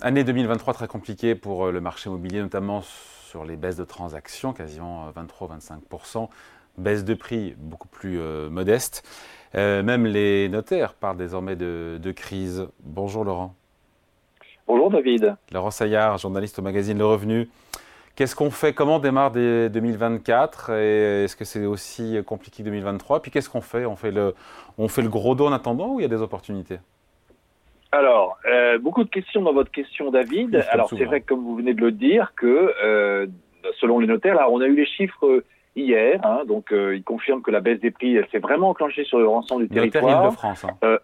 Année 2023 très compliquée pour le marché immobilier, notamment sur les baisses de transactions, quasiment 23-25%, baisse de prix beaucoup plus modeste. même les notaires parlent désormais de, de crise. Bonjour Laurent. Bonjour David. Laurent Saillard, journaliste au magazine Le Revenu. Qu'est-ce qu'on fait? Comment démarre 2024 Et est-ce que c'est aussi compliqué que 2023 Puis qu'est-ce qu'on fait? On fait, le, on fait le gros dos en attendant ou il y a des opportunités? Alors, euh, beaucoup de questions dans votre question, David. Alors, c'est vrai, comme vous venez de le dire, que euh, selon les notaires, là, on a eu les chiffres hier, hein, donc euh, ils confirment que la baisse des prix, elle s'est vraiment enclenchée sur l'ensemble du territoire. de France. Hein.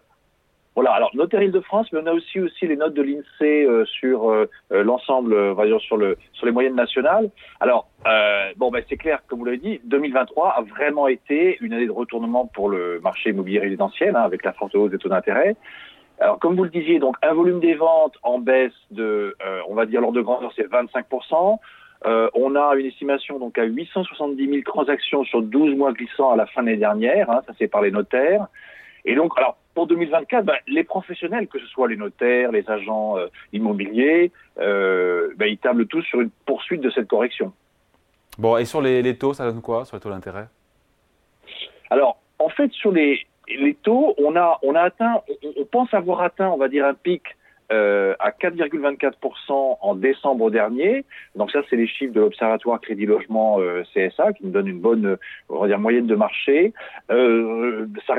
Voilà, alors notaire Île-de-France, mais on a aussi aussi les notes de l'INSEE euh, sur euh, euh, l'ensemble, on va dire sur le sur les moyennes nationales. Alors bon, ben c'est clair, comme vous l'avez dit, 2023 a vraiment été une année de retournement pour le marché immobilier résidentiel, hein, avec la forte hausse des taux d'intérêt. Alors comme vous le disiez, donc un volume des ventes en baisse de, on va dire l'ordre de grandeur, c'est 25% on a une estimation donc à 870 000 transactions sur 12 mois glissants à la fin de l'année dernière, hein, ça c'est par les notaires. Et donc, alors, pour 2024, ben, les professionnels, que ce soit les notaires, les agents euh, immobiliers, euh, ben, ils tablent tous sur une poursuite de cette correction. Bon, et sur les, taux, ça donne quoi? Sur les taux d'intérêt? Alors, en fait, sur les, les taux, on a, on a atteint, on, pense avoir atteint, on va dire, un pic euh, à 4,24% en décembre dernier. Donc ça, c'est les chiffres de l'Observatoire Crédit Logement euh, CSA qui nous donne une bonne, on va dire, moyenne de marché. Euh,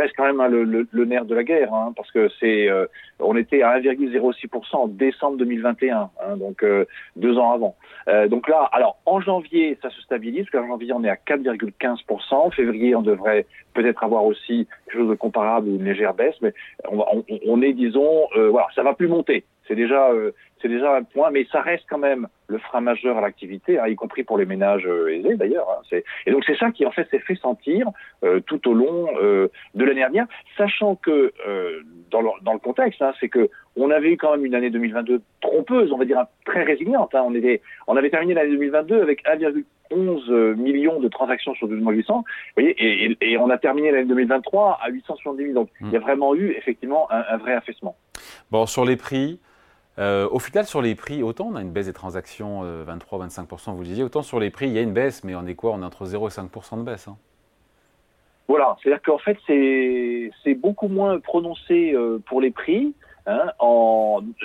reste quand même hein, le, nerf de la guerre, hein, parce que c'est, euh, on était à 1,06% en décembre 2021, hein, donc deux ans avant. donc là, alors en janvier, ça se stabilise, parce qu'en janvier, on est à 4,15%. En février, on devrait peut-être avoir aussi quelque chose de comparable ou une légère baisse, mais on, on, on est, disons, voilà, ça va plus monter. C'est déjà, euh, déjà un point, mais ça reste quand même le frein majeur à l'activité, hein, y compris pour les ménages euh, aisés d'ailleurs. Hein, et donc c'est ça qui en fait s'est fait sentir euh, tout au long de l'année dernière, sachant que dans le, dans, le, contexte, hein, c'est que on avait eu quand même une année 2022 trompeuse, on va dire très résiliente. On, était, on avait terminé l'année 2022 avec 1,11 million de transactions sur 12 mois 800, vous voyez, et, on a terminé l'année 2023 à 870 000. Donc il y a vraiment eu effectivement un vrai affaissement. Bon, sur les prix, euh, au final, sur les prix, autant on a une baisse des transactions, 23-25%, euh, vous le disiez, autant sur les prix, il y a une baisse, mais on est quoi? On est entre 0 et 5% de baisse. Hein. Voilà, c'est-à-dire qu'en fait, c'est beaucoup moins prononcé euh, pour les prix. Hein,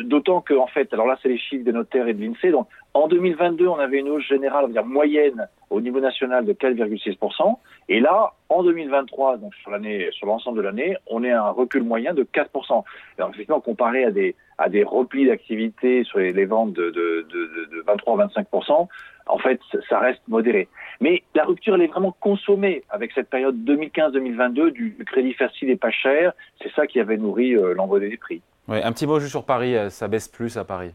d'autant que, en fait, alors là, c'est les chiffres des notaires et de l'INSEE. Donc, en 2022, on avait une hausse générale, on va dire moyenne, au niveau national de 4,6%. Et là, en 2023, donc sur l'année, sur l'ensemble de l'année, on est à un recul moyen de 4%. Alors, effectivement, comparé à des, à des replis d'activité sur les, ventes de, de, de, de 23-25%, en fait, ça reste modéré. Mais la rupture, elle est vraiment consommée avec cette période 2015-2022 du crédit facile et pas cher. C'est ça qui avait nourri euh, l'envoi des prix. Ouais, un petit mot juste sur Paris, euh, ça baisse plus à Paris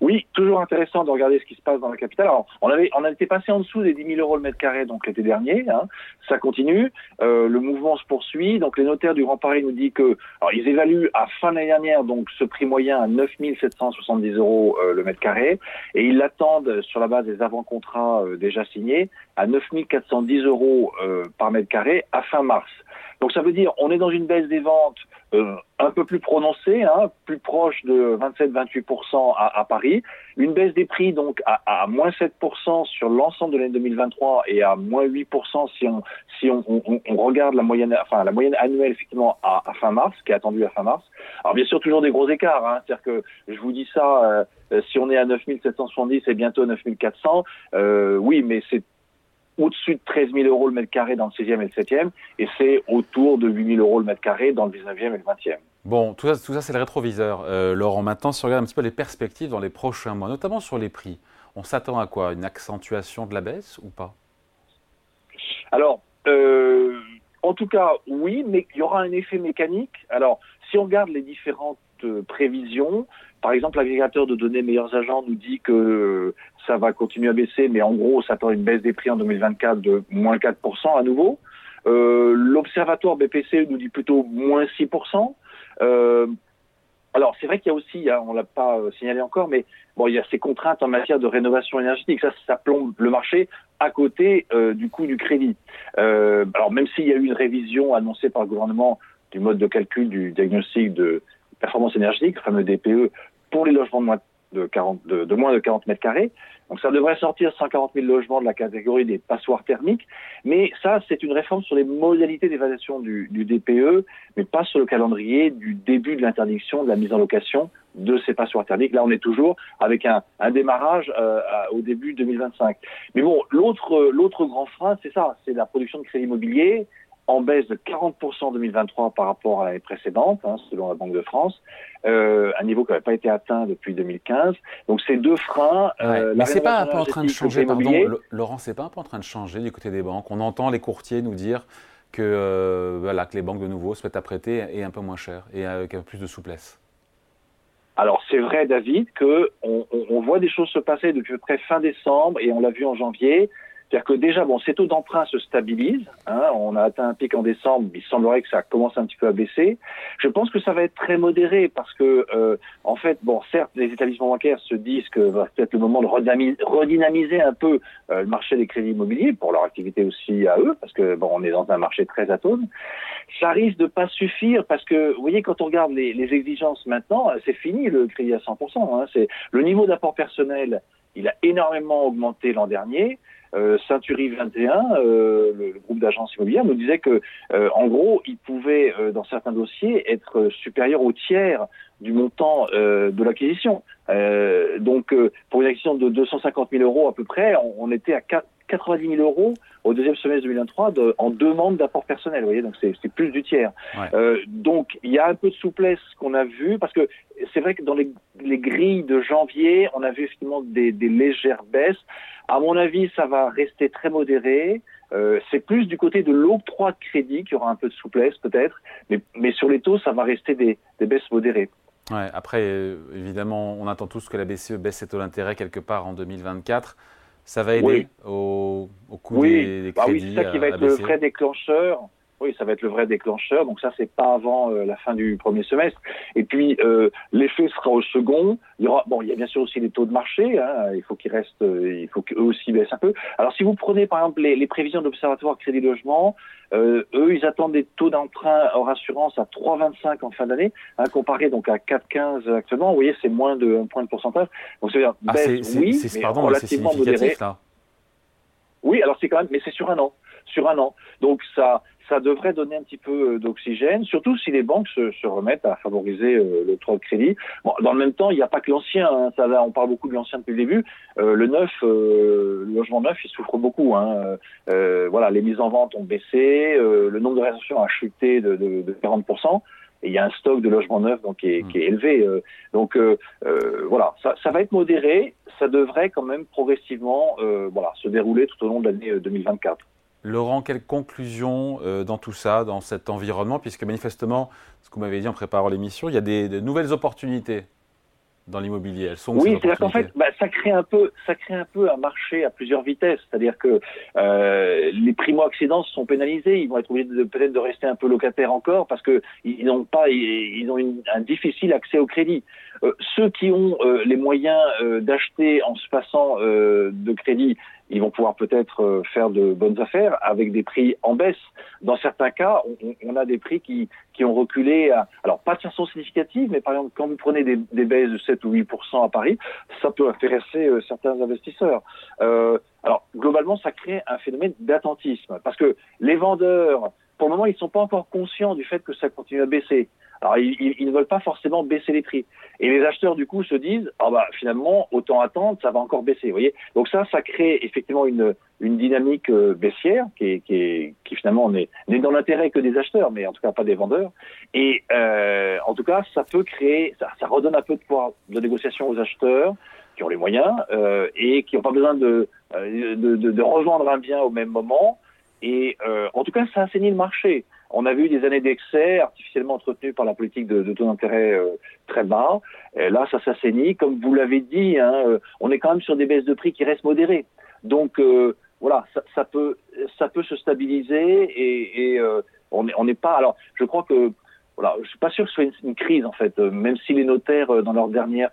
Oui, toujours intéressant de regarder ce qui se passe dans la capitale. Alors, on avait, on été passé en dessous des 10 000 euros le mètre carré donc l'été dernier. Hein. Ça continue. Euh, le mouvement se poursuit. Donc, les notaires du Grand Paris nous disent que, alors, ils évaluent à fin de l'année dernière donc ce prix moyen à 9 770 euros euh, le mètre carré, et ils l'attendent sur la base des avant-contrats euh, déjà signés à 9 410 euros euh, par mètre carré à fin mars. Donc ça veut dire on est dans une baisse des ventes euh, un peu plus prononcée, hein, plus proche de 27-28% à, à, Paris, une baisse des prix donc à, à moins 7% sur l'ensemble de l'année 2023 et à moins 8% si on si on, on, on, regarde la moyenne enfin la moyenne annuelle effectivement à, à, fin mars, qui est attendue à fin mars. Alors bien sûr toujours des gros écarts, hein, c'est-à-dire que je vous dis ça, euh, si on est à 9770 et bientôt 9400, euh, oui mais c'est au-dessus de 13 000 euros le mètre carré dans le 6e et le 7e, et c'est autour de 8 000 euros le mètre carré dans le 19e et le 20e. Bon, tout ça, tout ça c'est le rétroviseur. Euh, Laurent, maintenant, si on regarde un petit peu les perspectives dans les prochains mois, notamment sur les prix, on s'attend à quoi? Une accentuation de la baisse ou pas? Alors, euh, en tout cas, oui, mais il y aura un effet mécanique. Alors, si on regarde les différentes euh, prévisions, par exemple, l'agrégateur de données Meilleurs Agents nous dit que ça va continuer à baisser, mais en gros, ça attend une baisse des prix en 2024 de moins 4% à nouveau. Euh, L'Observatoire BPC nous dit plutôt moins 6%. Euh, alors, c'est vrai qu'il y a aussi, hein, on l'a pas euh, signalé encore, mais bon, il y a ces contraintes en matière de rénovation énergétique. Ça, ça plombe le marché à côté euh, du coût du crédit. Euh, alors, même s'il y a eu une révision annoncée par le gouvernement du mode de calcul du diagnostic de performance énergétique, le fameux DPE, pour les logements de moins de, 40, de, moins de 40 mètres carrés. Donc ça devrait sortir 140 000 logements de la catégorie des passoires thermiques. Mais ça, c'est une réforme sur les modalités d'évaluation du, DPE, mais pas sur le calendrier du début de l'interdiction de la mise en location de ces passoires thermiques. Là, on est toujours avec un, un démarrage euh, au début 2025. Mais bon, l'autre l'autre grand frein, c'est ça, c'est la production de crédit immobilier en baisse de 40% en 2023 par rapport à l'année précédente, hein, selon la Banque de France, euh, un niveau qui n'avait pas été atteint depuis 2015. Donc ces deux freins. Euh, mais c'est pas un peu en train de changer, pardon, Laurent, c'est pas un peu en train de changer du côté des banques. On entend les courtiers nous dire que euh, voilà que les banques de nouveau se mettent à prêter et un peu moins cher et avec un peu plus de souplesse. Alors c'est vrai, David, que on, on, voit des choses se passer depuis près fin décembre et on l'a vu en janvier. C'est-à-dire que déjà, bon, ces taux d'emprunt se stabilisent. Hein, on a atteint un pic en décembre, il semblerait que ça commence un petit peu à baisser. Je pense que ça va être très modéré parce que, euh, en fait, bon, certes, les établissements bancaires se disent que va peut-être le moment de redynamiser un peu euh, le marché des crédits immobiliers pour leur activité aussi à eux, parce que bon, on est dans un marché très atone. Ça risque de pas suffire parce que, vous voyez, quand on regarde les, les exigences maintenant, c'est fini le crédit à 100%. Hein, c'est le niveau d'apport personnel, il a énormément augmenté l'an dernier. Euh, Century 21, euh, le, groupe d'agences immobilières, nous disait que, euh, en gros, il pouvait, dans certains dossiers, être supérieur au tiers du montant de l'acquisition. donc, pour une acquisition de 250 000 euros à peu près, on, était à 90 000 euros au deuxième semestre 2023 de, en demande d'apport personnel. Vous voyez, donc c'est plus du tiers. donc il y a un peu de souplesse qu'on a vu parce que c'est vrai que dans les, les, grilles de janvier, on a vu effectivement des, des légères baisses. À mon avis, ça va rester très modéré. Euh, c'est plus du côté de l'octroi de crédit qui aura un peu de souplesse peut-être, mais, mais, sur les taux, ça va rester des, des baisses modérées. Ouais, après, euh, évidemment, on attend tous que la BCE baisse ses taux d'intérêt quelque part en 2024. Ça va aider au, au, coût des, des, crédits. Bah oui, c'est ça qui va être le vrai déclencheur. Oui, ça va être le vrai déclencheur. Donc ça, c'est pas avant euh, la fin du premier semestre. Et puis euh, l'effet sera au second. Il y aura, bon, il y a bien sûr aussi les taux de marché. Hein. Il faut qu'ils restent, euh, il faut qu'eux aussi baissent un peu. Alors si vous prenez par exemple les, les prévisions d'observatoire Crédit Logement, eux, ils attendent des taux d'emprunt hors assurance à 3,25 en fin d'année, hein, comparé donc à 4,15 actuellement. Vous voyez, c'est moins de un point de pourcentage. Donc c'est ah, baisse, oui, mais relativement modéré. Oui, alors c'est quand même, mais c'est sur un an, sur un an. Donc ça, ça devrait donner un petit peu euh, d'oxygène, surtout si les banques se, se remettent à favoriser euh, le trop de crédit. Bon, dans le même temps, il n'y a pas que l'ancien. Hein, ça on parle beaucoup de l'ancien depuis le début. Euh, le neuf, euh, le logement neuf, il souffre beaucoup. Hein. Euh, voilà, les mises en vente ont baissé, le nombre de réservations a chuté de, de, de 40 et il y a un stock de logements neufs donc qui est, mmh. qui est élevé. donc voilà, ça, ça, va être modéré. Ça devrait quand même progressivement voilà se dérouler tout au long de l'année 2024. Laurent, quelle conclusion euh, dans tout ça, dans cet environnement, puisque manifestement, ce que vous m'avez dit en préparant l'émission, il y a des, de nouvelles opportunités dans l'immobilier. Elles sont oui, c'est-à-dire qu'en fait, bah, ça crée un peu, ça crée un peu un marché à plusieurs vitesses. C'est-à-dire que euh, les primo-accédants sont pénalisés, ils vont être obligés de, peut-être de rester un peu locataires encore parce que ils n'ont pas, ils, ont une, un difficile accès au crédit. Euh, ceux qui ont euh, les moyens d'acheter en se passant de crédit ils vont pouvoir peut-être euh, faire de bonnes affaires avec des prix en baisse. Dans certains cas, on, a des prix qui, qui ont reculé, alors pas de façon significative, mais par exemple, quand vous prenez des, des baisses de 7 ou 8% à Paris, ça peut intéresser euh, certains investisseurs. Euh, alors, globalement, ça crée un phénomène d'attentisme, parce que les vendeurs, pour le moment, ils ne sont pas encore conscients du fait que ça continue à baisser. Alors, ils, ne veulent pas forcément baisser les prix. Et les acheteurs, du coup, se disent, ah bah, finalement, autant attendre, ça va encore baisser. Vous voyez Donc ça, ça crée effectivement une, dynamique euh, baissière qui, finalement n'est dans l'intérêt que des acheteurs, mais en tout cas pas des vendeurs. Et euh, en tout cas, ça peut créer, ça, redonne un peu de pouvoir de négociation aux acheteurs qui ont les moyens euh, et qui n'ont pas besoin de, de, de, revendre un bien au même moment. Et euh, en tout cas, ça assainit le marché. On a vu des années d'excès artificiellement entretenues par la politique de, taux d'intérêt euh, très bas. Et là, ça s'assainit. Comme vous l'avez dit, hein, euh, on est quand même sur des baisses de prix qui restent modérées. Donc euh, voilà, ça, peut ça peut se stabiliser et, et on n'est on pas. Alors, je crois que voilà, je suis pas sûr que ce soit une, crise en fait, même si les notaires dans leur dernière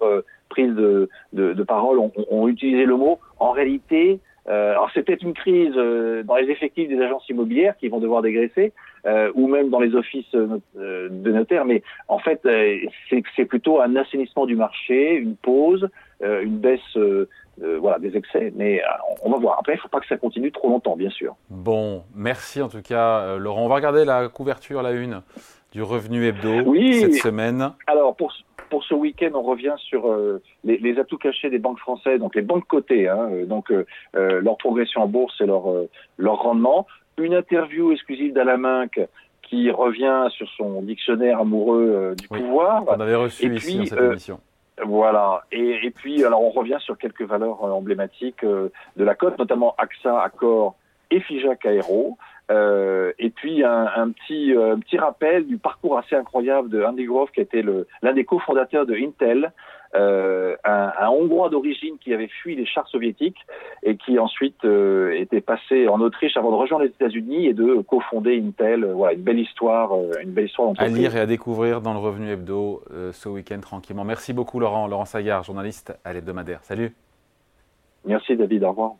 prise de, de, de parole ont, ont, utilisé le mot. En réalité, alors c'était une crise dans les effectifs des agences immobilières qui vont devoir dégraisser, ou même dans les offices de notaires, mais en fait c'est plutôt un assainissement du marché, une pause, une baisse voilà, des excès, mais on va voir. Après, il ne faut pas que ça continue trop longtemps, bien sûr. Bon, merci en tout cas, Laurent. On va regarder la couverture, la une du revenu hebdo oui. cette semaine. Alors, pour, pour ce week-end, on revient sur euh, les, les, atouts cachés des banques françaises, donc les banques cotées, hein, euh, donc euh, leur progression en bourse et leur, leur rendement. Une interview exclusive d'Alain Minck qui revient sur son dictionnaire amoureux du pouvoir. On avait reçu et ici puis, dans cette émission. Voilà. Et, et, puis, alors, on revient sur quelques valeurs emblématiques de la cote, notamment AXA, Accor et Fijac Aero. Euh, et puis un, un petit, euh, petit rappel du parcours assez incroyable de Andy Grove, qui était l'un des cofondateurs de Intel, euh, un, un, Hongrois d'origine qui avait fui les chars soviétiques et qui ensuite euh, était passé en Autriche avant de rejoindre les États-Unis et de cofonder Intel. voilà, une belle histoire, une belle histoire. À lire et à découvrir dans le Revenu Hebdo ce week-end tranquillement. Merci beaucoup Laurent, Laurent Sagard, journaliste à l'hebdomadaire. Salut. Merci David, au revoir.